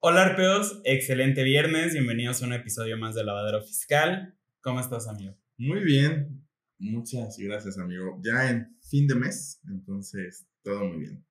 Hola Arpeos, excelente viernes, bienvenidos a un episodio más de Lavadero Fiscal. ¿Cómo estás, amigo? Muy bien, muchas gracias, amigo. Ya en fin de mes, entonces todo muy bien.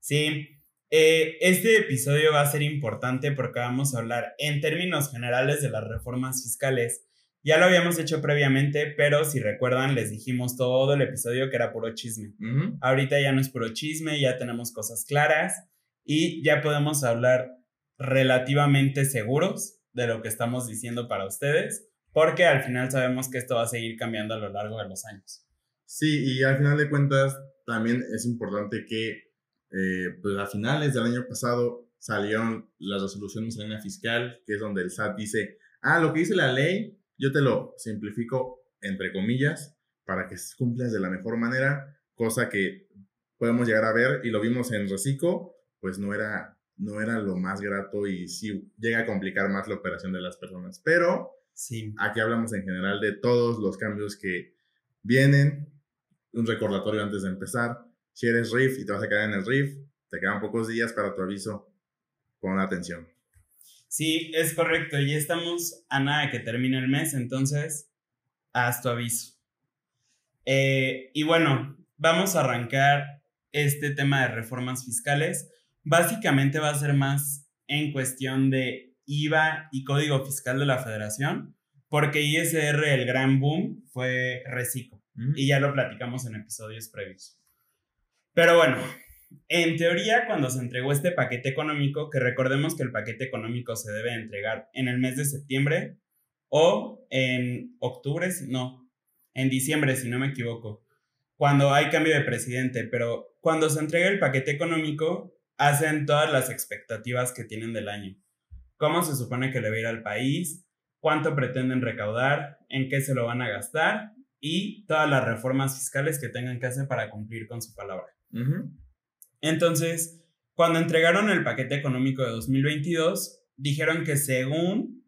Sí, eh, este episodio va a ser importante porque vamos a hablar en términos generales de las reformas fiscales. Ya lo habíamos hecho previamente, pero si recuerdan, les dijimos todo el episodio que era puro chisme. Ahorita ya no es puro chisme, ya tenemos cosas claras y ya podemos hablar relativamente seguros de lo que estamos diciendo para ustedes, porque al final sabemos que esto va a seguir cambiando a lo largo de los años. Sí, y al final de cuentas también es importante que eh, pues a finales del año pasado salieron las resoluciones miscelánea fiscal, que es donde el SAT dice, ah, lo que dice la ley, yo te lo simplifico entre comillas para que cumplas de la mejor manera, cosa que podemos llegar a ver y lo vimos en Recico, pues no era no era lo más grato y sí llega a complicar más la operación de las personas. Pero sí. aquí hablamos en general de todos los cambios que vienen. Un recordatorio antes de empezar. Si eres RIF y te vas a quedar en el RIF, te quedan pocos días para tu aviso. Pon atención. Sí, es correcto. Ya estamos a nada que termine el mes, entonces haz tu aviso. Eh, y bueno, vamos a arrancar este tema de reformas fiscales básicamente va a ser más en cuestión de IVA y código fiscal de la federación, porque ISR, el gran boom, fue reciclo. Mm. Y ya lo platicamos en episodios previos. Pero bueno, en teoría, cuando se entregó este paquete económico, que recordemos que el paquete económico se debe entregar en el mes de septiembre o en octubre, no, en diciembre, si no me equivoco, cuando hay cambio de presidente, pero cuando se entrega el paquete económico, hacen todas las expectativas que tienen del año. ¿Cómo se supone que le va a ir al país? ¿Cuánto pretenden recaudar? ¿En qué se lo van a gastar? Y todas las reformas fiscales que tengan que hacer para cumplir con su palabra. Entonces, cuando entregaron el paquete económico de 2022, dijeron que según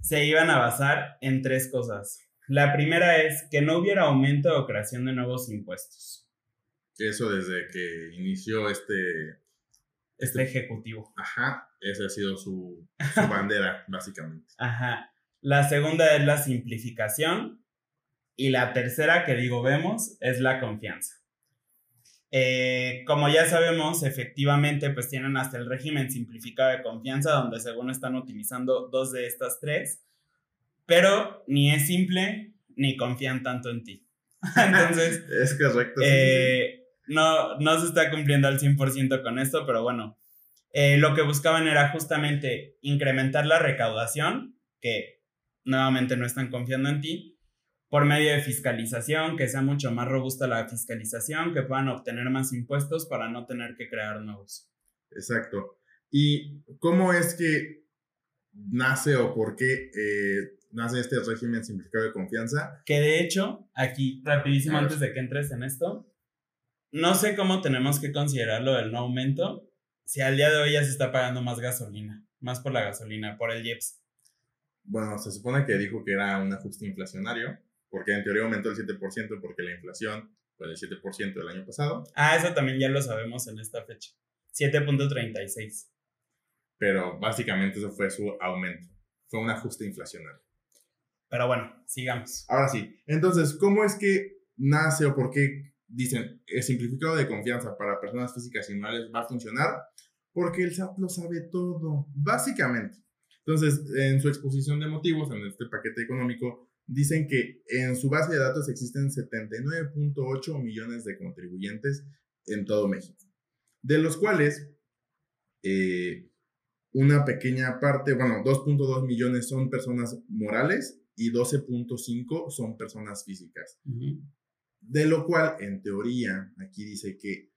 se iban a basar en tres cosas. La primera es que no hubiera aumento o creación de nuevos impuestos. Eso desde que inició este este ejecutivo. Ajá, esa ha sido su, su bandera, básicamente. Ajá. La segunda es la simplificación. Y la tercera que digo vemos es la confianza. Eh, como ya sabemos, efectivamente, pues tienen hasta el régimen simplificado de confianza, donde según están utilizando dos de estas tres, pero ni es simple ni confían tanto en ti. Entonces, es correcto. Eh, no, no se está cumpliendo al 100% con esto, pero bueno, eh, lo que buscaban era justamente incrementar la recaudación, que nuevamente no están confiando en ti, por medio de fiscalización, que sea mucho más robusta la fiscalización, que puedan obtener más impuestos para no tener que crear nuevos. Exacto. ¿Y cómo es que nace o por qué eh, nace este régimen simplificado de confianza? Que de hecho, aquí, rapidísimo, antes de que entres en esto, no sé cómo tenemos que considerarlo del no aumento si al día de hoy ya se está pagando más gasolina, más por la gasolina, por el IEPS. Bueno, se supone que dijo que era un ajuste inflacionario, porque en teoría aumentó el 7% porque la inflación fue del 7% del año pasado. Ah, eso también ya lo sabemos en esta fecha. 7.36. Pero básicamente eso fue su aumento. Fue un ajuste inflacionario. Pero bueno, sigamos. Ahora sí. Entonces, ¿cómo es que nace o por qué dicen, el simplificado de confianza para personas físicas y morales va a funcionar porque el SAT lo sabe todo, básicamente. Entonces, en su exposición de motivos, en este paquete económico, dicen que en su base de datos existen 79.8 millones de contribuyentes en todo México, de los cuales eh, una pequeña parte, bueno, 2.2 millones son personas morales y 12.5 son personas físicas. De lo cual, en teoría, aquí dice que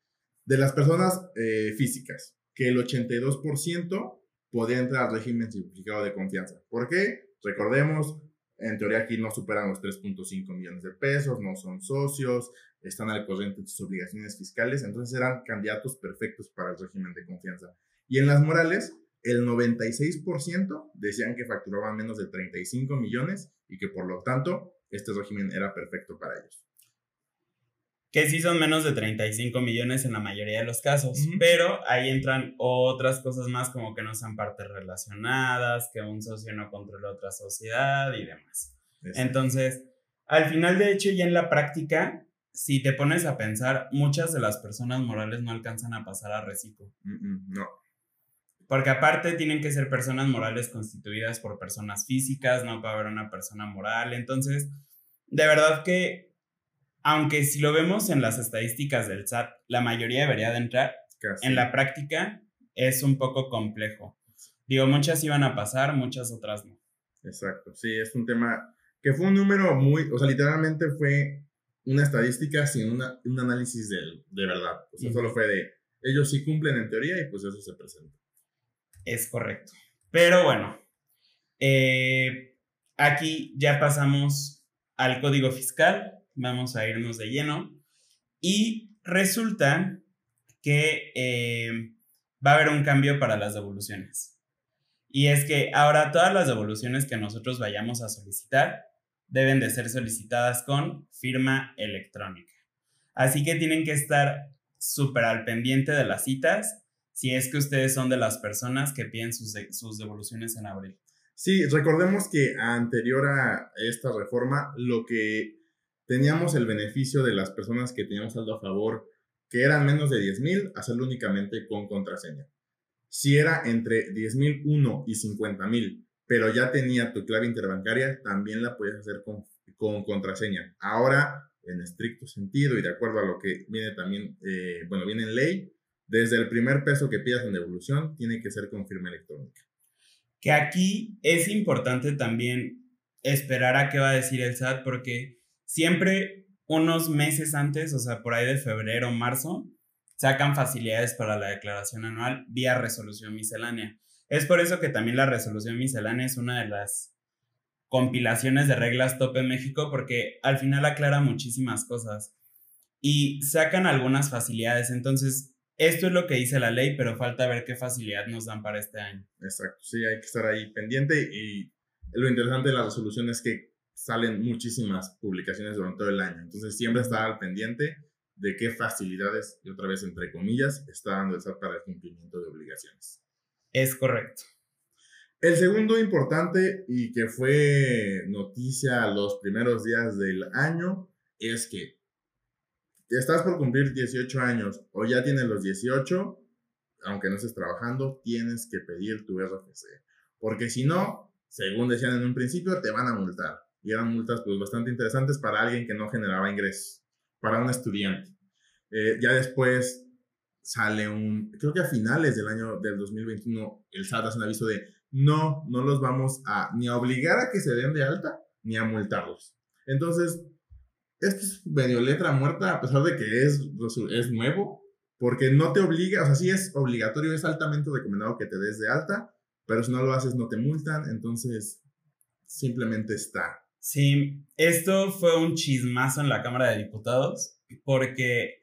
de las personas eh, físicas, que el 82% podría entrar al régimen simplificado de confianza. ¿Por qué? Recordemos, en teoría aquí no superan los 3.5 millones de pesos, no son socios, están al corriente de sus obligaciones fiscales, entonces eran candidatos perfectos para el régimen de confianza. Y en las morales, el 96% decían que facturaban menos de 35 millones y que por lo tanto este régimen era perfecto para ellos que sí son menos de 35 millones en la mayoría de los casos, pero ahí entran otras cosas más como que no sean partes relacionadas, que un socio no controle otra sociedad y demás. Entonces, al final, de hecho, ya en la práctica, si te pones a pensar, muchas de las personas morales no alcanzan a pasar a reciclo. no. Porque aparte tienen que ser personas morales constituidas por personas físicas, no puede haber una persona moral. Entonces, de verdad que, aunque si lo vemos en las estadísticas del SAT, la mayoría debería de entrar, en la práctica es un poco complejo. Digo, muchas iban a pasar, muchas otras no. Exacto, sí, es un tema que fue un número muy, o sea, literalmente fue una estadística sin una, un análisis de, de verdad. O sea, solo fue de, ellos sí cumplen en teoría y pues eso se presenta. Es correcto. Pero bueno, eh, aquí ya pasamos al código fiscal, vamos a irnos de lleno y resulta que eh, va a haber un cambio para las devoluciones. Y es que ahora todas las devoluciones que nosotros vayamos a solicitar deben de ser solicitadas con firma electrónica. Así que tienen que estar súper al pendiente de las citas si es que ustedes son de las personas que piden sus, sus devoluciones en abril. Sí, recordemos que anterior a esta reforma, lo que teníamos el beneficio de las personas que teníamos saldo a favor, que eran menos de 10 mil, hacerlo únicamente con contraseña. Si era entre 10 mil uno y 50 mil pero ya tenía tu clave interbancaria, también la puedes hacer con, con contraseña. Ahora, en estricto sentido y de acuerdo a lo que viene también, eh, bueno, viene en ley, desde el primer peso que pidas en devolución, tiene que ser con firma electrónica. Que aquí es importante también esperar a qué va a decir el SAT, porque siempre unos meses antes, o sea, por ahí de febrero o marzo, sacan facilidades para la declaración anual vía resolución miscelánea. Es por eso que también la resolución miscelánea es una de las compilaciones de reglas top en México porque al final aclara muchísimas cosas y sacan algunas facilidades. Entonces, esto es lo que dice la ley, pero falta ver qué facilidad nos dan para este año. Exacto, sí, hay que estar ahí pendiente y lo interesante de la resolución es que salen muchísimas publicaciones durante todo el año. Entonces, siempre está al pendiente de qué facilidades, y otra vez entre comillas, está dando el SAT para el cumplimiento de obligaciones. Es correcto. El segundo importante y que fue noticia los primeros días del año es que estás por cumplir 18 años o ya tienes los 18, aunque no estés trabajando, tienes que pedir tu RFC. Porque si no, según decían en un principio, te van a multar. Y eran multas pues bastante interesantes para alguien que no generaba ingresos, para un estudiante. Eh, ya después sale un, creo que a finales del año del 2021, el SAT hace un aviso de no, no los vamos a ni a obligar a que se den de alta, ni a multarlos. Entonces, esto es medio letra muerta, a pesar de que es, es nuevo, porque no te obliga, o sea, sí es obligatorio, es altamente recomendado que te des de alta, pero si no lo haces no te multan, entonces simplemente está. Sí, esto fue un chismazo en la Cámara de Diputados, porque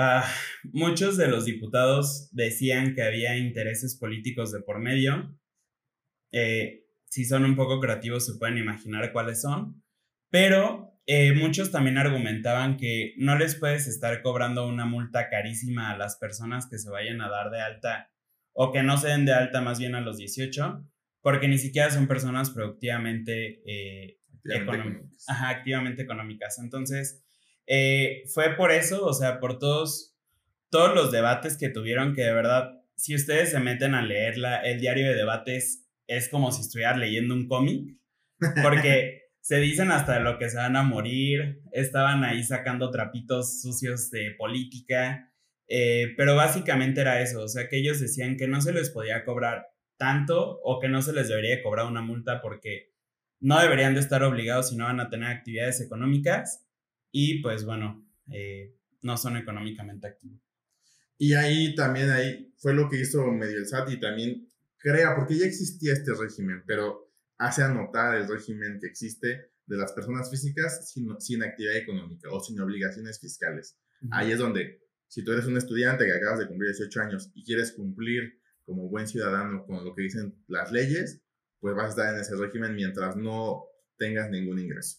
Ah, muchos de los diputados decían que había intereses políticos de por medio. Eh, si son un poco creativos se pueden imaginar cuáles son. Pero eh, muchos también argumentaban que no les puedes estar cobrando una multa carísima a las personas que se vayan a dar de alta o que no se den de alta más bien a los 18, porque ni siquiera son personas productivamente eh, económicas. Ajá, activamente económicas. Entonces, eh, fue por eso, o sea, por todos, todos los debates que tuvieron, que de verdad, si ustedes se meten a leerla, el diario de debates es como si estuvieran leyendo un cómic, porque se dicen hasta de lo que se van a morir, estaban ahí sacando trapitos sucios de política, eh, pero básicamente era eso, o sea, que ellos decían que no se les podía cobrar tanto o que no se les debería cobrar una multa porque no deberían de estar obligados si no van a tener actividades económicas y pues bueno, eh, no son económicamente activos. Y ahí también ahí fue lo que hizo medio el SAT y también crea, porque ya existía este régimen, pero hace anotar el régimen que existe de las personas físicas sin, sin actividad económica o sin obligaciones fiscales. Ahí es donde, si tú eres un estudiante que acabas de cumplir 18 años y quieres cumplir como buen ciudadano con lo que dicen las leyes, pues vas a estar en ese régimen mientras no tengas ningún ingreso.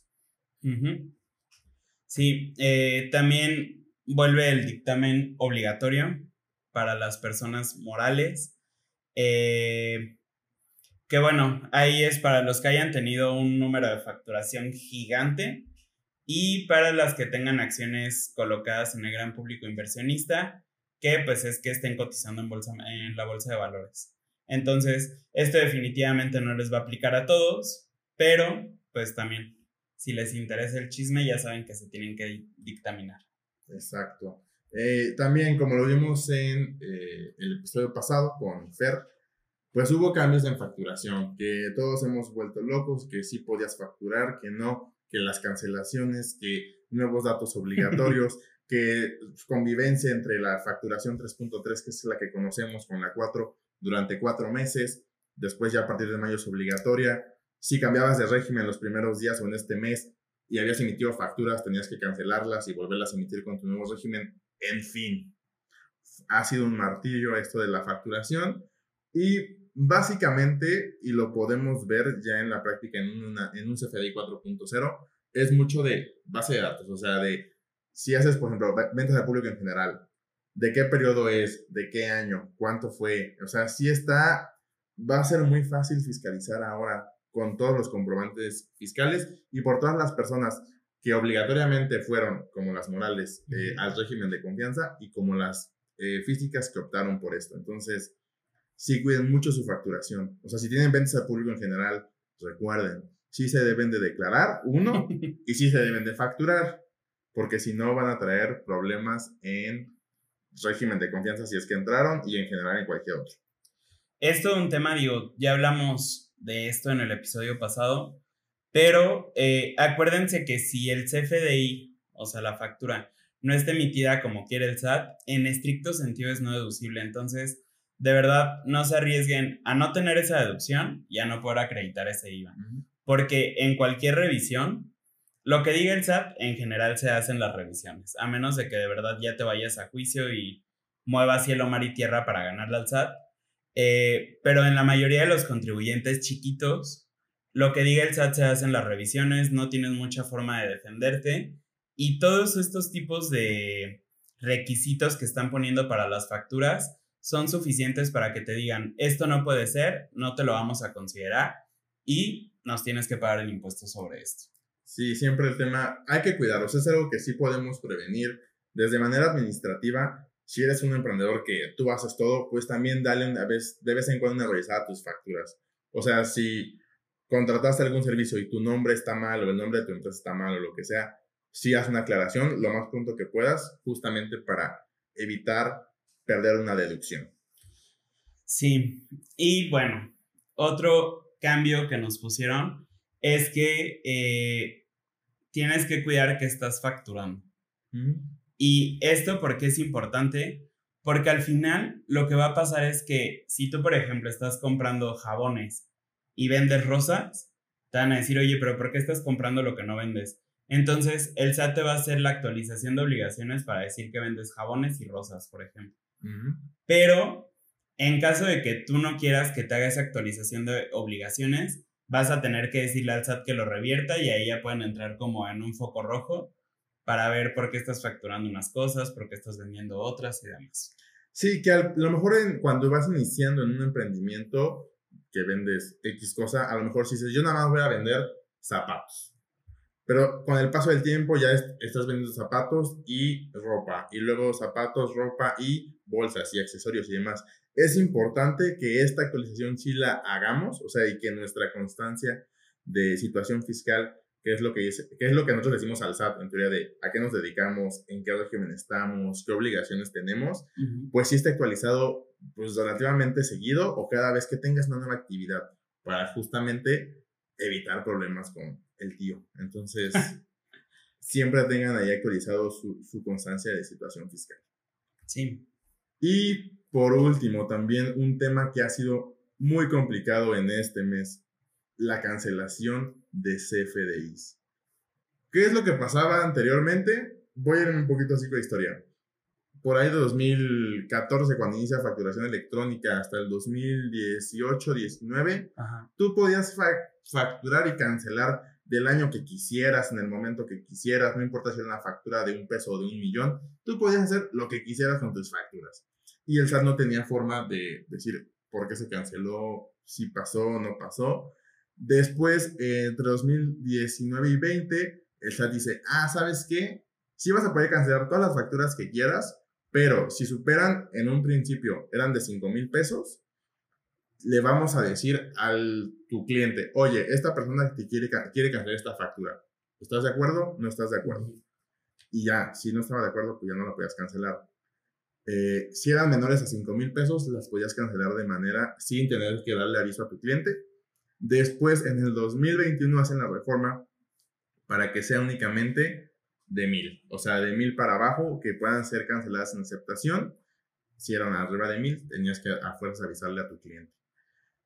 Sí, eh, también vuelve el dictamen obligatorio para las personas morales. Eh, que bueno, ahí es para los que hayan tenido un número de facturación gigante y para las que tengan acciones colocadas en el gran público inversionista, que pues es que estén cotizando en, bolsa, en la bolsa de valores. Entonces, esto definitivamente no les va a aplicar a todos, pero pues también, si les interesa el chisme, ya saben que se tienen que dictaminar. Exacto. Eh, también, como lo vimos en eh, el episodio pasado con Fer, pues hubo cambios en facturación, que todos hemos vuelto locos, que sí podías facturar, que no, que las cancelaciones, que nuevos datos obligatorios, que convivencia entre la facturación 3.3, que es la que conocemos, con la 4 durante cuatro meses, después ya a partir de mayo es obligatoria. Si cambiabas de régimen los primeros días o en este mes y habías emitido facturas, tenías que cancelarlas y volverlas a emitir con tu nuevo régimen. En fin, ha sido un martillo esto de la facturación y básicamente, y lo podemos ver ya en la práctica en, una, en un CFDI 4.0, es mucho de base de datos, o sea, de si haces, por ejemplo, ventas al público en general, de qué periodo es, de qué año, cuánto fue, o sea, si está, va a ser muy fácil fiscalizar ahora con todos los comprobantes fiscales y por todas las personas que obligatoriamente fueron, como las morales, eh, al régimen de confianza y como las eh, físicas que optaron por esto. Entonces, sí cuiden mucho su facturación. O sea, si tienen ventas al público en general, recuerden, sí se deben de declarar, uno, y sí se deben de facturar, porque si no van a traer problemas en régimen de confianza si es que entraron y en general en cualquier otro. Esto es un tema, digo, ya hablamos de esto en el episodio pasado, pero eh, acuérdense que si el CFDI, o sea, la factura, no está emitida como quiere el SAT, en estricto sentido es no deducible. Entonces, de verdad no se arriesguen a no tener esa deducción y a no poder acreditar ese IVA. Porque en cualquier revisión, lo que diga el SAT en general se hacen las revisiones, a menos de que de verdad ya te vayas a juicio y muevas cielo, mar y tierra para ganarle al SAT. Eh, pero en la mayoría de los contribuyentes chiquitos, lo que diga el SAT se hacen las revisiones, no tienes mucha forma de defenderte y todos estos tipos de requisitos que están poniendo para las facturas son suficientes para que te digan, esto no puede ser, no te lo vamos a considerar y nos tienes que pagar el impuesto sobre esto. Sí, siempre el tema, hay que cuidarlos, es algo que sí podemos prevenir desde manera administrativa. Si eres un emprendedor que tú haces todo, pues también dale una vez, de vez en cuando una revisada a tus facturas. O sea, si contrataste algún servicio y tu nombre está mal o el nombre de tu empresa está mal o lo que sea, sí haz una aclaración lo más pronto que puedas, justamente para evitar perder una deducción. Sí, y bueno, otro cambio que nos pusieron es que eh, tienes que cuidar que estás facturando. Y esto porque es importante, porque al final lo que va a pasar es que si tú, por ejemplo, estás comprando jabones y vendes rosas, te van a decir, oye, pero ¿por qué estás comprando lo que no vendes? Entonces, el SAT te va a hacer la actualización de obligaciones para decir que vendes jabones y rosas, por ejemplo. Pero en caso de que tú no quieras que te haga esa actualización de obligaciones, vas a tener que decirle al SAT que lo revierta y ahí ya pueden entrar como en un foco rojo para ver por qué estás facturando unas cosas, por qué estás vendiendo otras y demás. Sí, que a lo mejor cuando vas iniciando en un emprendimiento que vendes X cosa, a lo mejor si dices, yo nada más voy a vender zapatos. Pero con el paso del tiempo ya estás vendiendo zapatos y ropa, y luego zapatos, ropa y bolsas y accesorios y demás. Es importante que esta actualización sí la hagamos, o sea, y que nuestra constancia de situación fiscal, que es lo que, es, que es lo que nosotros decimos al SAT, en teoría de a qué nos dedicamos, en qué régimen estamos, qué obligaciones tenemos, pues sí esté actualizado pues relativamente seguido o cada vez que tengas una nueva actividad para justamente evitar problemas con el tío. Entonces, siempre tengan ahí actualizado su, su constancia de situación fiscal. Sí. Y por último, también un tema que ha sido muy complicado en este mes, la cancelación de CFDIs. ¿Qué es lo que pasaba anteriormente? Voy a ir un poquito así con la historia. Por ahí de 2014, cuando inicia facturación electrónica, hasta el 2018-19, tú podías facturar y cancelar del año que quisieras, en el momento que quisieras, no importa si era una factura de un peso o de un millón, tú podías hacer lo que quisieras con tus facturas. Y el SAT no tenía forma de decir por qué se canceló, si pasó o no pasó. Después, entre 2019 y 20, el SAT dice, ah, ¿sabes qué? Sí vas a poder cancelar todas las facturas que quieras, pero si superan en un principio, eran de 5 mil pesos, le vamos a decir al tu cliente, oye, esta persona te quiere, quiere cancelar esta factura. ¿Estás de acuerdo? ¿No estás de acuerdo? Y ya, si no estaba de acuerdo, pues ya no la podías cancelar. Eh, si eran menores a 5 mil pesos, las podías cancelar de manera sin tener que darle aviso a tu cliente. Después, en el 2021, hacen la reforma para que sea únicamente de mil, o sea, de mil para abajo, que puedan ser canceladas en aceptación. Si eran arriba de mil, tenías que a fuerzas avisarle a tu cliente.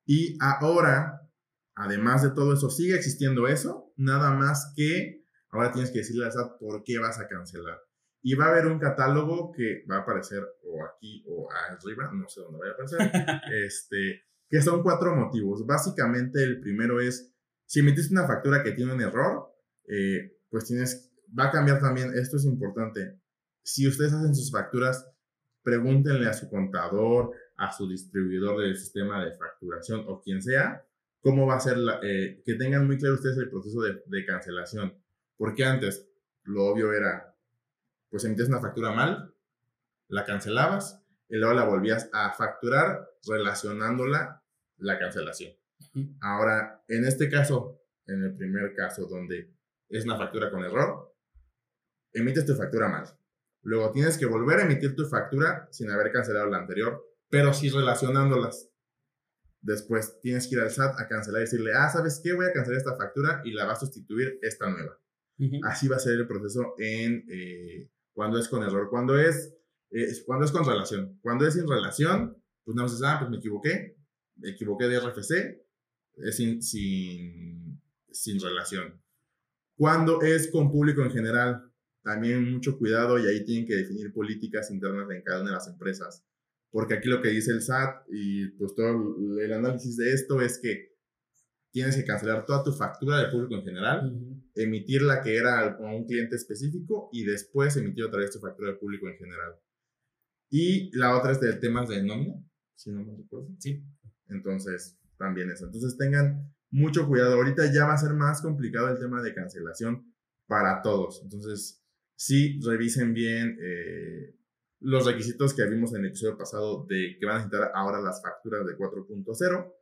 Y ahora, además de todo eso, sigue existiendo eso, nada más que ahora tienes que decirle a SAT por qué vas a cancelar. Y va a haber un catálogo que va a aparecer o aquí o arriba, no sé dónde va a aparecer, este, que son cuatro motivos. Básicamente el primero es, si emitiste una factura que tiene un error, eh, pues tienes, va a cambiar también, esto es importante, si ustedes hacen sus facturas, pregúntenle a su contador, a su distribuidor del sistema de facturación o quien sea, cómo va a ser, la, eh, que tengan muy claro ustedes el proceso de, de, cancelación. Porque antes lo obvio era, pues emitías una factura mal, la cancelabas y luego la volvías a facturar relacionándola la cancelación. Ahora, en este caso, en el primer caso donde es una factura con error, emites tu factura mal. Luego tienes que volver a emitir tu factura sin haber cancelado la anterior pero sí relacionándolas. Después tienes que ir al SAT a cancelar y decirle, ah, ¿sabes qué? Voy a cancelar esta factura y la va a sustituir esta nueva. Así va a ser el proceso en eh, cuando es con error. Cuando es, cuando es con relación. Cuando es sin relación, pues no dices, ah, pues me equivoqué. Me equivoqué de RFC. Es sin, sin, sin relación. Cuando es con público en general, también mucho cuidado y ahí tienen que definir políticas internas en cada una de las empresas porque aquí lo que dice el SAT y pues todo el análisis de esto es que tienes que cancelar toda tu factura del público en general, emitir la que era a un cliente específico y después emitir otra vez tu factura del público en general. Y la otra es de temas de nómina, si no me recuerdo. Sí. Entonces, también eso. Entonces tengan mucho cuidado. Ahorita ya va a ser más complicado el tema de cancelación para todos. Entonces, sí, revisen bien. Eh, los requisitos que vimos en el episodio pasado de que van a necesitar ahora las facturas de 4.0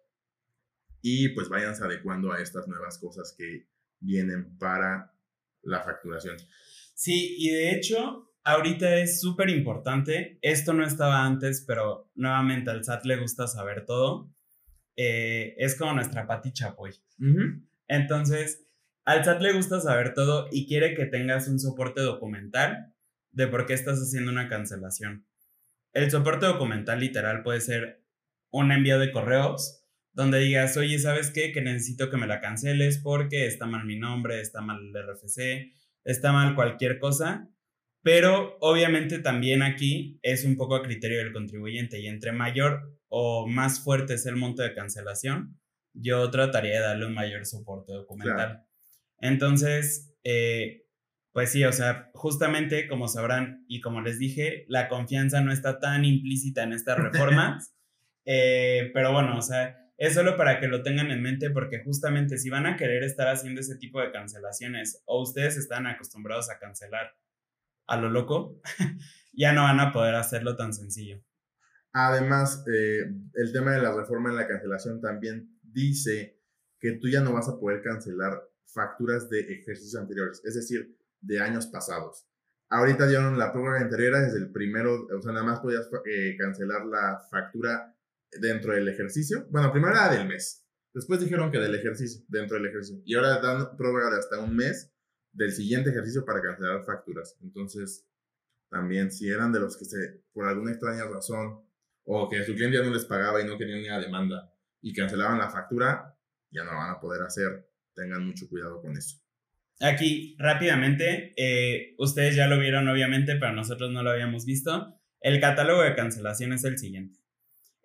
y pues váyanse adecuando a estas nuevas cosas que vienen para la facturación. Sí, y de hecho, ahorita es súper importante, esto no estaba antes, pero nuevamente al SAT le gusta saber todo, eh, es como nuestra Pati Chapoy. Entonces, al SAT le gusta saber todo y quiere que tengas un soporte documental de por qué estás haciendo una cancelación. El soporte documental literal puede ser un envío de correos donde digas, oye, ¿sabes qué? Que necesito que me la canceles porque está mal mi nombre, está mal el RFC, está mal cualquier cosa. Pero obviamente también aquí es un poco a criterio del contribuyente y entre mayor o más fuerte es el monto de cancelación, yo trataría de darle un mayor soporte documental. Entonces, eh, pues sí, o sea, justamente como sabrán y como les dije, la confianza no está tan implícita en estas reformas, eh, pero bueno, o sea, es solo para que lo tengan en mente porque justamente si van a querer estar haciendo ese tipo de cancelaciones o ustedes están acostumbrados a cancelar a lo loco, ya no van a poder hacerlo tan sencillo. Además, eh, el tema de la reforma en la cancelación también dice que tú ya no vas a poder cancelar facturas de ejercicios anteriores. Es decir, de años pasados. Ahorita dieron la prórroga anterior desde el primero, o sea, nada más podías eh, cancelar la factura dentro del ejercicio. Bueno, primero era del mes. Después dijeron que del ejercicio, dentro del ejercicio. Y ahora dan prórroga de hasta un mes del siguiente ejercicio para cancelar facturas. Entonces, también si eran de los que se, por alguna extraña razón, o que su cliente ya no les pagaba y no querían ni la demanda y cancelaban la factura, ya no van a poder hacer. Tengan mucho cuidado con eso. Aquí, rápidamente, eh, ustedes ya lo vieron obviamente, pero nosotros no lo habíamos visto. El catálogo de cancelación es el siguiente.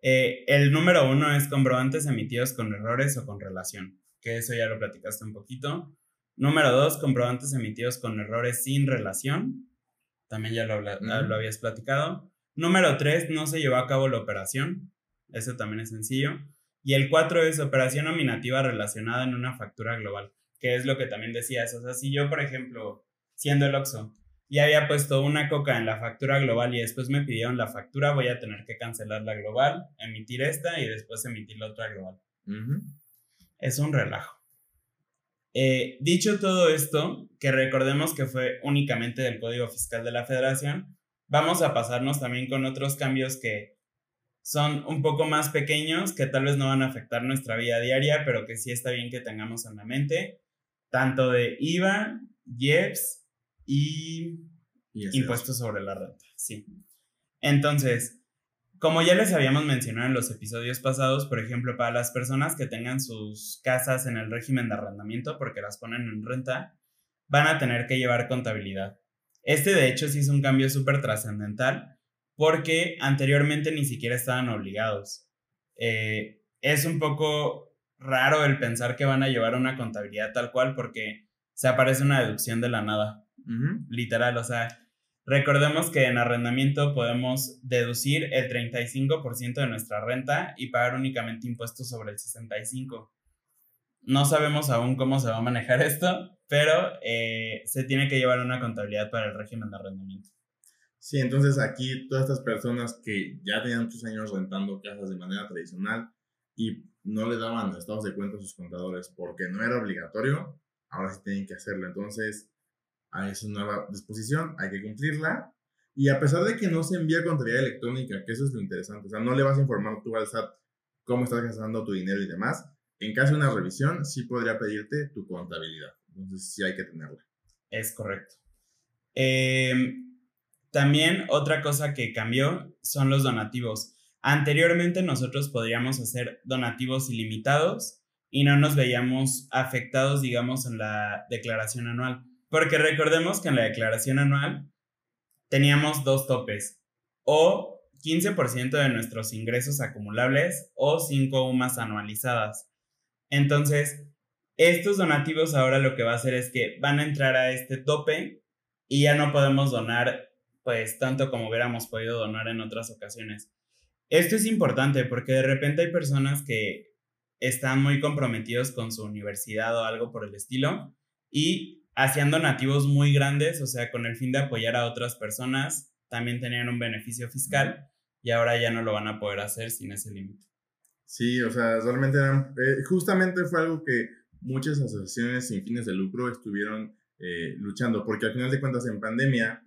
Eh, el número uno es comprobantes emitidos con errores o con relación, que eso ya lo platicaste un poquito. Número dos, comprobantes emitidos con errores sin relación. También ya lo, lo habías platicado. Número tres, no se llevó a cabo la operación. Eso también es sencillo. Y el cuatro es operación nominativa relacionada en una factura global, que es lo que también decías. O sea, si yo, por ejemplo, siendo el OXO, ya había puesto una coca en la factura global y después me pidieron la factura, voy a tener que cancelar la global, emitir esta y después emitir la otra global. Es un relajo. Eh, dicho todo esto, que recordemos que fue únicamente del Código Fiscal de la Federación, vamos a pasarnos también con otros cambios que son un poco más pequeños, que tal vez no van a afectar nuestra vida diaria, pero que sí está bien que tengamos en la mente, tanto de IVA, IEPS y, impuestos sobre la renta. Sí. Entonces, como ya les habíamos mencionado en los episodios pasados, por ejemplo, para las personas que tengan sus casas en el régimen de arrendamiento, porque las ponen en renta, van a tener que llevar contabilidad. Este, de hecho, sí es un cambio súper trascendental, porque anteriormente ni siquiera estaban obligados. Eh, es un poco raro el pensar que van a llevar una contabilidad tal cual, porque se aparece una deducción de la nada. Literal, o sea, recordemos que en arrendamiento podemos deducir el 35% de nuestra renta y pagar únicamente impuestos sobre el 65%. No sabemos aún cómo se va a manejar esto, pero eh, se tiene que llevar una contabilidad para el régimen de arrendamiento. Sí, entonces aquí todas estas personas que ya tenían muchos años rentando casas de manera tradicional y no le daban estados de cuenta a sus contadores porque no era obligatorio, ahora sí tienen que hacerlo. Entonces, a esa nueva disposición, hay que cumplirla. Y a pesar de que no se envía contabilidad electrónica, que eso es lo interesante, o sea, no le vas a informar tú al SAT cómo estás gastando tu dinero y demás, en caso de una revisión, sí podría pedirte tu contabilidad. Entonces, sí hay que tenerla. Es correcto. Em, también otra cosa que cambió son los donativos. Anteriormente nosotros podríamos hacer donativos ilimitados y no nos veíamos afectados, digamos, en la declaración anual. Porque recordemos que en la declaración anual teníamos dos topes, o 15% de nuestros ingresos acumulables o 5 UMAS anualizadas. Entonces, estos donativos ahora lo que va a hacer es que van a entrar a este tope y ya no podemos donar pues tanto como hubiéramos podido donar en otras ocasiones. Esto es importante porque de repente hay personas que están muy comprometidos con su universidad o algo por el estilo y hacían donativos muy grandes, o sea, con el fin de apoyar a otras personas, también tenían un beneficio fiscal y ahora ya no lo van a poder hacer sin ese límite. Sí, o sea, solamente eran, eh, justamente fue algo que muchas asociaciones sin fines de lucro estuvieron eh, luchando, porque al final de cuentas en pandemia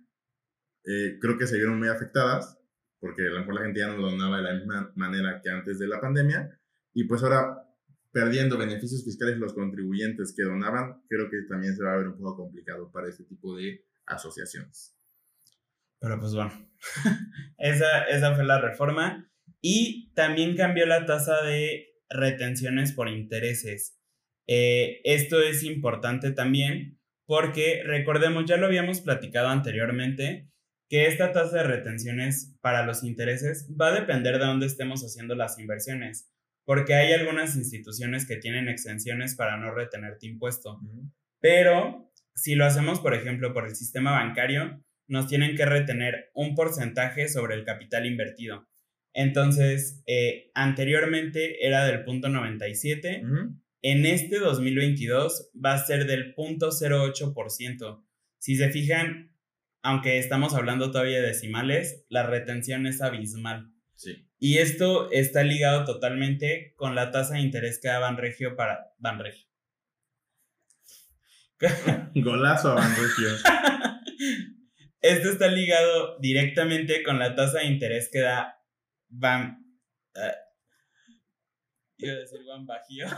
eh, creo que se vieron muy afectadas, porque a lo mejor la gente ya no donaba de la misma manera que antes de la pandemia, y pues ahora perdiendo beneficios fiscales los contribuyentes que donaban, creo que también se va a ver un poco complicado para este tipo de asociaciones. Pero pues bueno, esa, esa fue la reforma. Y también cambió la tasa de retenciones por intereses. Eh, esto es importante también porque recordemos, ya lo habíamos platicado anteriormente, que esta tasa de retenciones para los intereses va a depender de dónde estemos haciendo las inversiones porque hay algunas instituciones que tienen exenciones para no retenerte impuesto. Pero si lo hacemos, por ejemplo, por el sistema bancario, nos tienen que retener un porcentaje sobre el capital invertido. Entonces, eh, anteriormente era del punto 97. En este 2022 va a ser del punto 08%. Si se fijan, aunque estamos hablando todavía de decimales, la retención es abismal. Y esto está ligado totalmente con la tasa de interés que da Banregio para Banregio. Golazo a Banregio. esto está ligado directamente con la tasa de interés que da Ban. Uh, iba a decir Ban Bajío.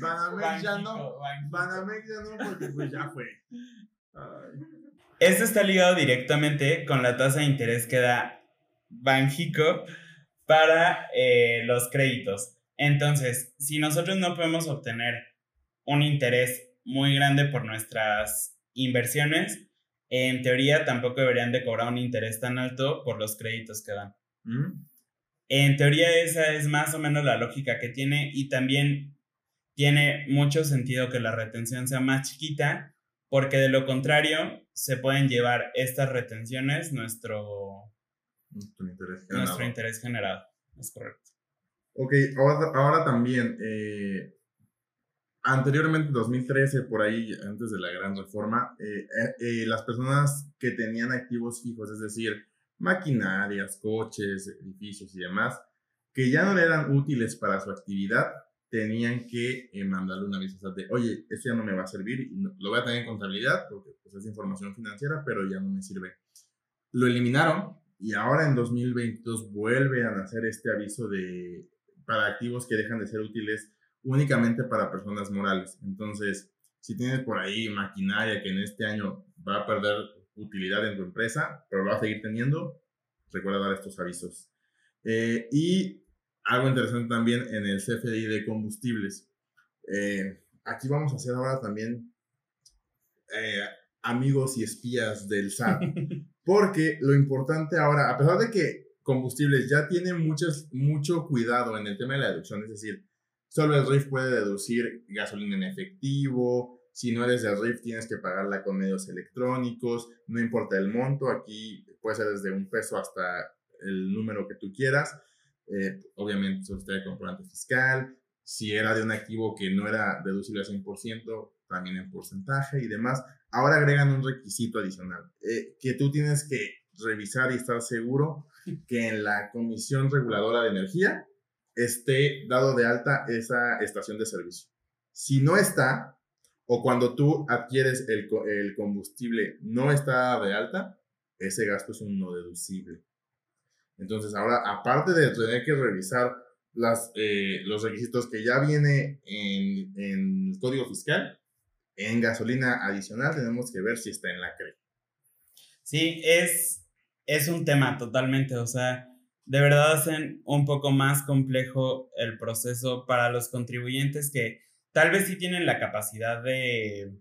Banamex ya no. Banamex ya no, porque pues ya fue. Ay. Esto está ligado directamente con la tasa de interés que da Banjico para eh, los créditos. Entonces, si nosotros no podemos obtener un interés muy grande por nuestras inversiones, en teoría tampoco deberían de cobrar un interés tan alto por los créditos que dan. Mm. En teoría esa es más o menos la lógica que tiene y también tiene mucho sentido que la retención sea más chiquita, porque de lo contrario se pueden llevar estas retenciones nuestro, nuestro interés generado. Es correcto. Ok, ahora, también, eh, anteriormente, en 2013, por ahí, antes de la gran reforma, eh, eh, las personas que tenían activos fijos, es decir, maquinarias, coches, edificios y demás, que ya no eran útiles para su actividad, tenían que mandarle una aviso de, oye, esto ya no me va a servir, lo voy a tener en contabilidad, porque pues, es información financiera, pero ya no me sirve. Lo eliminaron y ahora en 2022 vuelven a hacer este aviso de para activos que dejan de ser útiles únicamente para personas morales. Entonces, si tienes por ahí maquinaria que en este año va a perder utilidad en tu empresa, pero va a seguir teniendo, recuerda dar estos avisos. Eh, y algo interesante también en el CFDI de combustibles. Eh, aquí vamos a hacer ahora también eh, amigos y espías del SAT, porque lo importante ahora, a pesar de que combustibles ya tienen muchos, mucho cuidado en el tema de la deducción, es decir, solo el RIF puede deducir gasolina en efectivo, si no eres del RIF tienes que pagarla con medios electrónicos, no importa el monto, aquí puede ser desde un peso hasta el número que tú quieras, eh, obviamente el comprobante fiscal, si era de un activo que no era deducible al 100%, también en porcentaje y demás. Ahora agregan un requisito adicional, eh, que tú tienes que revisar y estar seguro que en la Comisión Reguladora de Energía esté dado de alta esa estación de servicio. Si no está, o cuando tú adquieres el, el combustible no está de alta, ese gasto es un no deducible. Entonces, ahora, aparte de tener que revisar las, eh, los requisitos que ya viene en, en, el código fiscal, en gasolina adicional tenemos que ver si está en la CRE. Sí, es, es un tema totalmente, o sea, de verdad hacen un poco más complejo el proceso para los contribuyentes que tal vez sí tienen la capacidad de,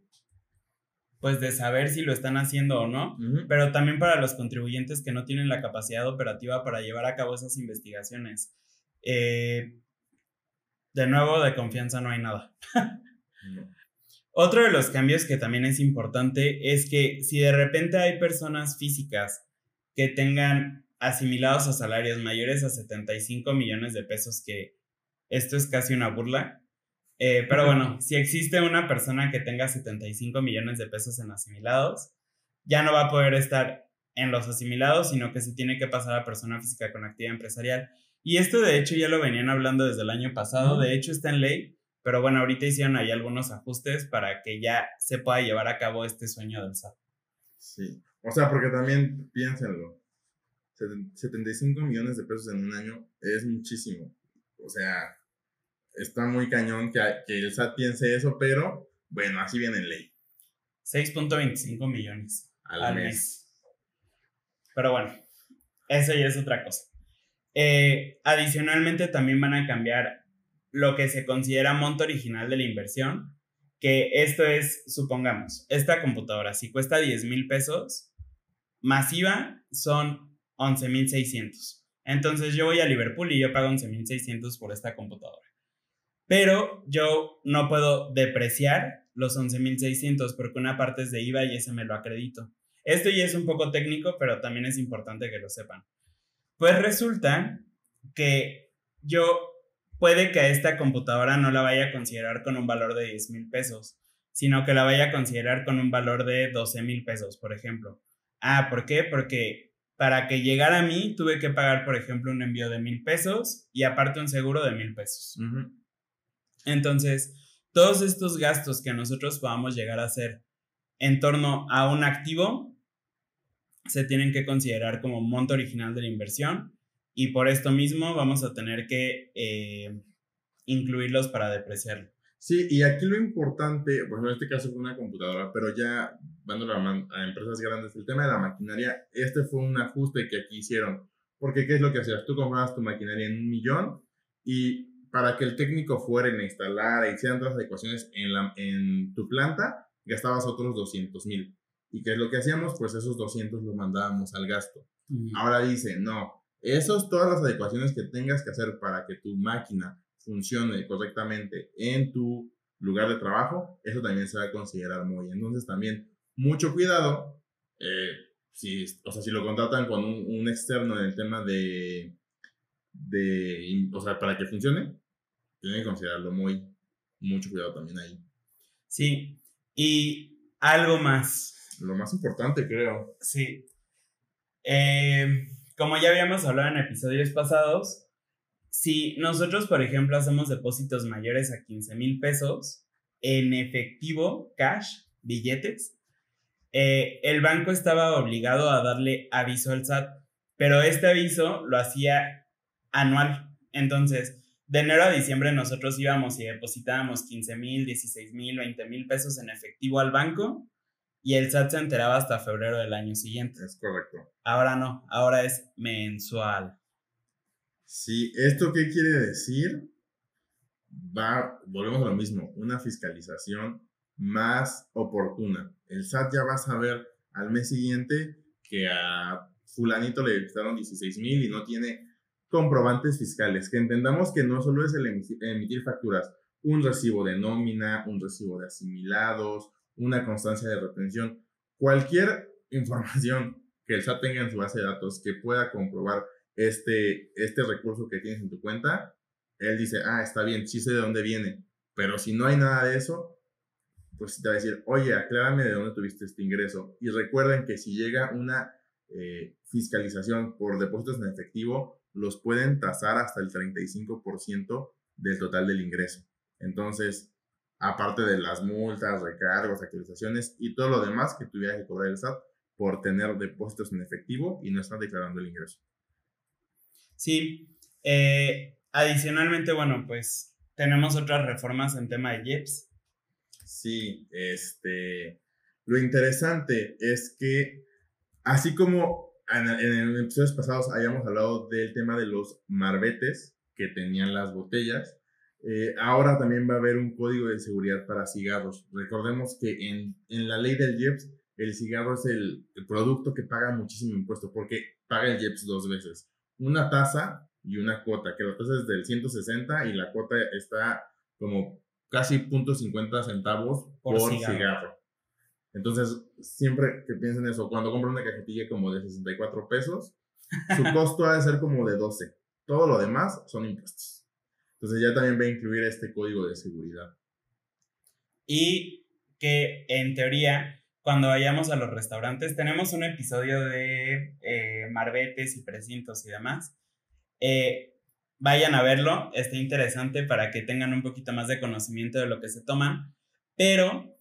pues de saber si lo están haciendo o no, pero también para los contribuyentes que no tienen la capacidad operativa para llevar a cabo esas investigaciones. Eh, de nuevo, de confianza no hay nada. Otro de los cambios que también es importante es que si de repente hay personas físicas que tengan asimilados a salarios mayores a 75 millones de pesos, que esto es casi una burla. Eh, pero bueno, si existe una persona que tenga 75 millones de pesos en asimilados, ya no va a poder estar en los asimilados, sino que se tiene que pasar a persona física con actividad empresarial. Y esto de hecho ya lo venían hablando desde el año pasado, de hecho está en ley, pero bueno, ahorita hicieron ahí algunos ajustes para que ya se pueda llevar a cabo este sueño del SAT. Sí, o sea, porque también piénsenlo. 75 millones de pesos en un año es muchísimo. O sea, está muy cañón que, que el SAT piense eso, pero bueno, así viene en ley. 6.25 millones al, mes. Pero bueno, eso ya es otra cosa. Eh, adicionalmente también van a cambiar lo que se considera monto original de la inversión, que esto es, supongamos, esta computadora, si cuesta 10 mil pesos, masiva son 11.600. Entonces yo voy a Liverpool y yo pago 11.600 por esta computadora. Pero yo no puedo depreciar los 11.600 porque una parte es de IVA y ese me lo acredito. Esto ya es un poco técnico, pero también es importante que lo sepan. Pues resulta que yo puede que a esta computadora no la vaya a considerar con un valor de 10 mil pesos, sino que la vaya a considerar con un valor de 12 mil pesos, por ejemplo. Ah, ¿por qué? Porque para que llegara a mí tuve que pagar, por ejemplo, un envío de mil pesos y aparte un seguro de mil pesos. Entonces, todos estos gastos que nosotros podamos llegar a hacer en torno a un activo se tienen que considerar como monto original de la inversión y por esto mismo vamos a tener que eh, incluirlos para depreciarlo. Sí, y aquí lo importante, bueno, en este caso fue una computadora, pero ya dándolo a, empresas grandes, el tema de la maquinaria, este fue un ajuste que aquí hicieron. Porque, ¿qué es lo que hacías? Tú comprabas tu maquinaria en un millón y para que el técnico fuera a instalar e hicieran todas las ecuaciones en, la, en tu planta, gastabas otros 200 mil. ¿Y qué es lo que hacíamos? Pues esos 200 los mandábamos al gasto. Ahora dice, no, esos, todas las adecuaciones que tengas que hacer para que tu máquina funcione correctamente en tu lugar de trabajo, eso también se va a considerar muy. Entonces también mucho cuidado, eh, si, o sea, si lo contratan con un, un, externo en el tema de, de, o sea, para que funcione, tienen que considerarlo muy, mucho cuidado también ahí. Sí, y algo más. Lo más importante, creo. Sí. Eh, como ya habíamos hablado en episodios pasados, si nosotros, por ejemplo, hacemos depósitos mayores a 15 mil pesos en efectivo, cash, billetes, eh, el banco estaba obligado a darle aviso al SAT, pero este aviso lo hacía anual. Entonces, de enero a diciembre nosotros íbamos y depositábamos 15 mil, 16 mil, 20 mil pesos en efectivo al banco y el SAT se enteraba hasta febrero del año siguiente. Es correcto. Ahora no, ahora es mensual. Sí, ¿esto qué quiere decir? Va, volvemos a lo mismo, una fiscalización más oportuna. El SAT ya va a saber al mes siguiente que a fulanito le depositaron 16 mil y no tiene comprobantes fiscales. Que entendamos que no solo es el emitir facturas, un recibo de nómina, un recibo de asimilados, una constancia de retención, cualquier información que el SAT tenga en su base de datos que pueda comprobar este, este recurso que tienes en tu cuenta, él dice, ah, está bien, sí sé de dónde viene, pero si no hay nada de eso, pues te va a decir, oye, aclárame de dónde tuviste este ingreso. Y recuerden que si llega una eh, fiscalización por depósitos en efectivo, los pueden tasar hasta el 35% del total del ingreso. Entonces, aparte de las multas, recargos, actualizaciones y todo lo demás que tuviera que cobrar el SAT por tener depósitos en efectivo y no estar declarando el ingreso. Sí, eh, adicionalmente, bueno, pues tenemos otras reformas en tema de JEPS. Sí, este, lo interesante es que así como en, en episodios pasados hayamos hablado del tema de los marbetes que tenían las botellas, eh, ahora también va a haber un código de seguridad para cigarros. Recordemos que en, en la ley del IEPS, el cigarro es el, el, producto que paga muchísimo impuesto porque paga el IEPS dos veces. Una tasa y una cuota, que la tasa es del 160 y la cuota está como casi .50 centavos por, cigarro. Entonces, siempre que piensen eso, cuando compran una cajetilla como de 64 pesos, su costo ha de ser como de 12. Todo lo demás son impuestos. Entonces ya también va a incluir este código de seguridad. Y que en teoría, cuando vayamos a los restaurantes, tenemos un episodio de eh, marbetes y precintos y demás. Eh, vayan a verlo, está interesante para que tengan un poquito más de conocimiento de lo que se toman. Pero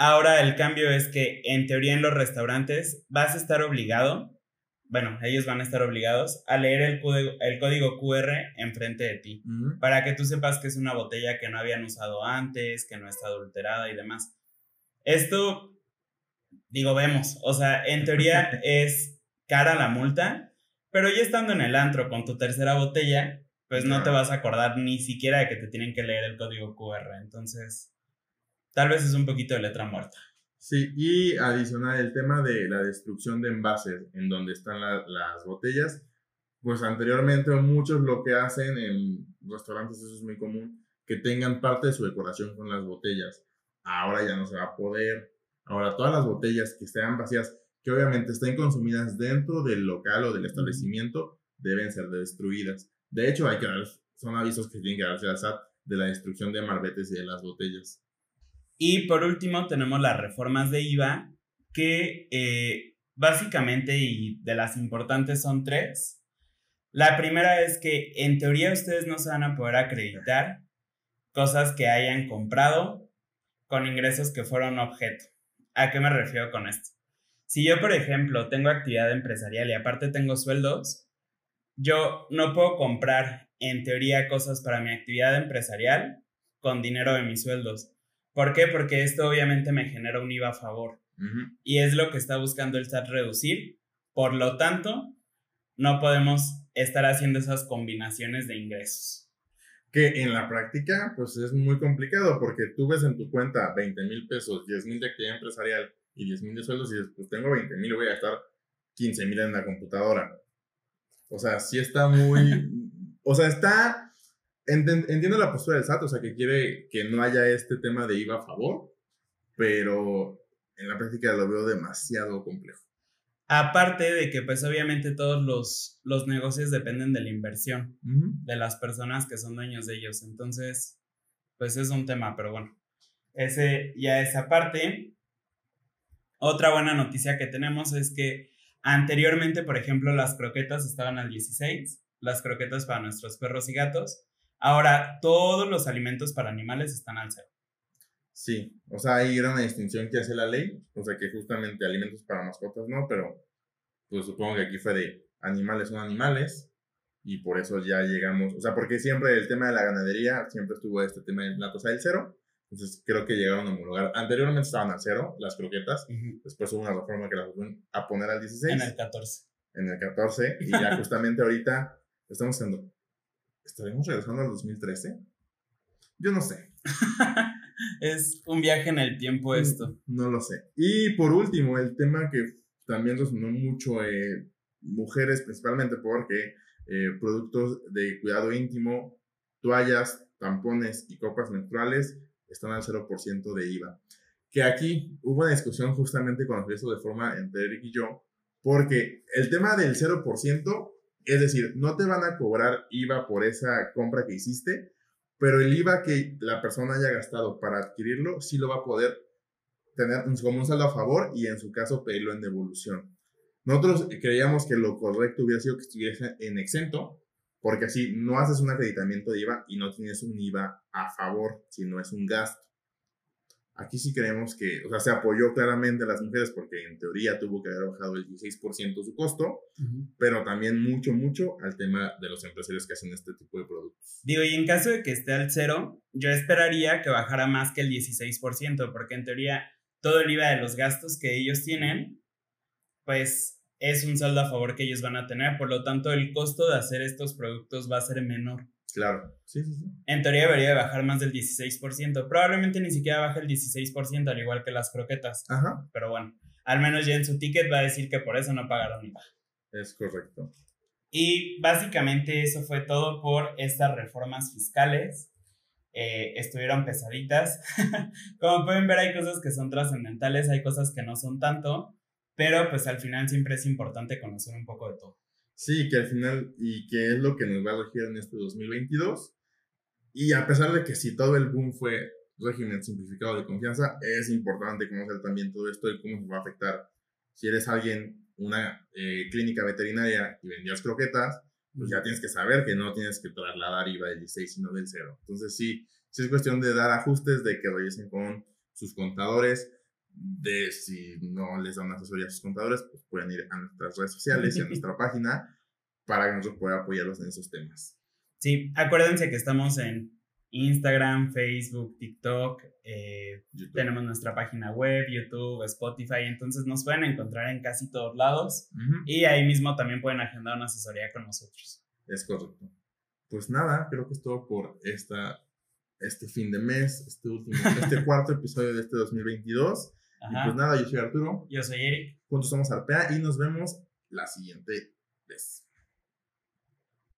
ahora el cambio es que en teoría en los restaurantes vas a estar obligado bueno, ellos van a estar obligados a leer el, código, el código QR enfrente de ti, para que tú sepas que es una botella que no habían usado antes, que no está adulterada y demás. Esto, digo, vemos, o sea, en teoría es cara la multa, pero ya estando en el antro con tu tercera botella, pues no te vas a acordar ni siquiera de que te tienen que leer el código QR. Entonces, tal vez es un poquito de letra muerta. Sí, y adicional el tema de la destrucción de envases en donde están las botellas, pues anteriormente muchos lo que hacen en restaurantes, eso es muy común, que tengan parte de su decoración con las botellas. Ahora ya no se va a poder. Ahora todas las botellas que estén vacías, que obviamente estén consumidas dentro del local o del establecimiento, deben ser destruidas. De hecho, hay que son avisos que tienen que darse al SAT de la destrucción de marbetes y de las botellas. Y por último tenemos las reformas de IVA, que eh, básicamente y de las importantes son tres. La primera es que en teoría ustedes no se van a poder acreditar cosas que hayan comprado con ingresos que fueron objeto. ¿A qué me refiero con esto? Si yo, por ejemplo, tengo actividad empresarial y aparte tengo sueldos, yo no puedo comprar en teoría cosas para mi actividad empresarial con dinero de mis sueldos ¿Por qué? Porque esto obviamente me genera un IVA a favor. Y es lo que está buscando el SAT reducir. Por lo tanto, no podemos estar haciendo esas combinaciones de ingresos. Que en la práctica, pues es muy complicado porque tú ves en tu cuenta 20 mil pesos, 10 mil de actividad empresarial y 10 mil de sueldos y dices, pues tengo 20 mil, voy a gastar 15 mil en la computadora. O sea, sí está muy... o sea, está entiendo la postura del SAT, o sea, que quiere que no haya este tema de IVA a favor, pero en la práctica lo veo demasiado complejo. Aparte de que, pues obviamente todos los, los negocios dependen de la inversión de las personas que son dueños de ellos. Entonces, pues es un tema, pero bueno, ese ya esa parte. Otra buena noticia que tenemos es que anteriormente, por ejemplo, las croquetas estaban al 16, las croquetas para nuestros perros y gatos. Ahora todos los alimentos para animales están al cero. Sí, o sea, ahí era una distinción que hace la ley, o sea, que justamente alimentos para mascotas no, pero pues supongo que aquí fue de animales son animales y por eso ya llegamos, o sea, porque siempre el tema de la ganadería siempre estuvo este tema de la cosa del cero, entonces creo que llegaron a homologar, anteriormente estaban al cero las croquetas, después hubo una reforma que las fueron a poner al 16. En el 14. En el 14 y ya justamente ahorita estamos en... ¿Estaremos regresando al 2013? Yo no sé. es un viaje en el tiempo mm, esto. No, lo sé. Y por último, el tema que también resonó mucho eh, mujeres principalmente porque eh, productos de cuidado íntimo, toallas, tampones y copas menstruales están al 0% de IVA. Que aquí hubo una discusión justamente con eso de forma entre Eric y yo, porque el tema del 0%, es decir, no te van a cobrar IVA por esa compra que hiciste, pero el IVA que la persona haya gastado para adquirirlo sí lo va a poder tener como un saldo a favor y en su caso pedirlo en devolución. Nosotros creíamos que lo correcto hubiera sido que estuviese en exento, porque así no haces un acreditamiento de IVA y no tienes un IVA a favor, sino es un gasto. Aquí sí creemos que, o sea, se apoyó claramente a las mujeres porque en teoría tuvo que haber bajado el 16% su costo, pero también mucho, mucho al tema de los empresarios que hacen este tipo de productos. Digo, y en caso de que esté al cero, yo esperaría que bajara más que el 16%, porque en teoría todo el IVA de los gastos que ellos tienen, pues es un saldo a favor que ellos van a tener, por lo tanto el costo de hacer estos productos va a ser menor. Claro, sí, sí, sí. En teoría debería bajar más del 16%. Probablemente ni siquiera baje el 16%, al igual que las croquetas. Ajá. Pero bueno, al menos ya en su ticket va a decir que por eso no pagaron IVA. Es correcto. Y básicamente eso fue todo por estas reformas fiscales. Eh, estuvieron pesaditas. Como pueden ver, hay cosas que son trascendentales, hay cosas que no son tanto, pero pues al final siempre es importante conocer un poco de todo. Sí, que al final, y que es lo que nos va a regir en este 2022. Y a pesar de que si todo el boom fue régimen simplificado de confianza, es importante conocer también todo esto y cómo se va a afectar. Si eres alguien, una eh, clínica veterinaria y vendías croquetas, pues ya tienes que saber que no tienes que trasladar IVA del 16, sino del 0. Entonces sí, sí es cuestión de dar ajustes, de que revisen con sus contadores, de si no les dan asesoría a sus contadores, pues pueden ir a nuestras redes sociales y a nuestra página para que nosotros podamos apoyarlos en esos temas. Sí, acuérdense que estamos en Instagram, Facebook, TikTok, eh, tenemos nuestra página web, YouTube, Spotify, entonces nos pueden encontrar en casi todos lados y ahí mismo también pueden agendar una asesoría con nosotros. Es correcto. Pues nada, creo que es todo por esta, este fin de mes, este último, este cuarto episodio de este 2022. Y pues nada, yo soy Arturo. Yo soy Eric. Juntos somos Arpea y nos vemos la siguiente vez.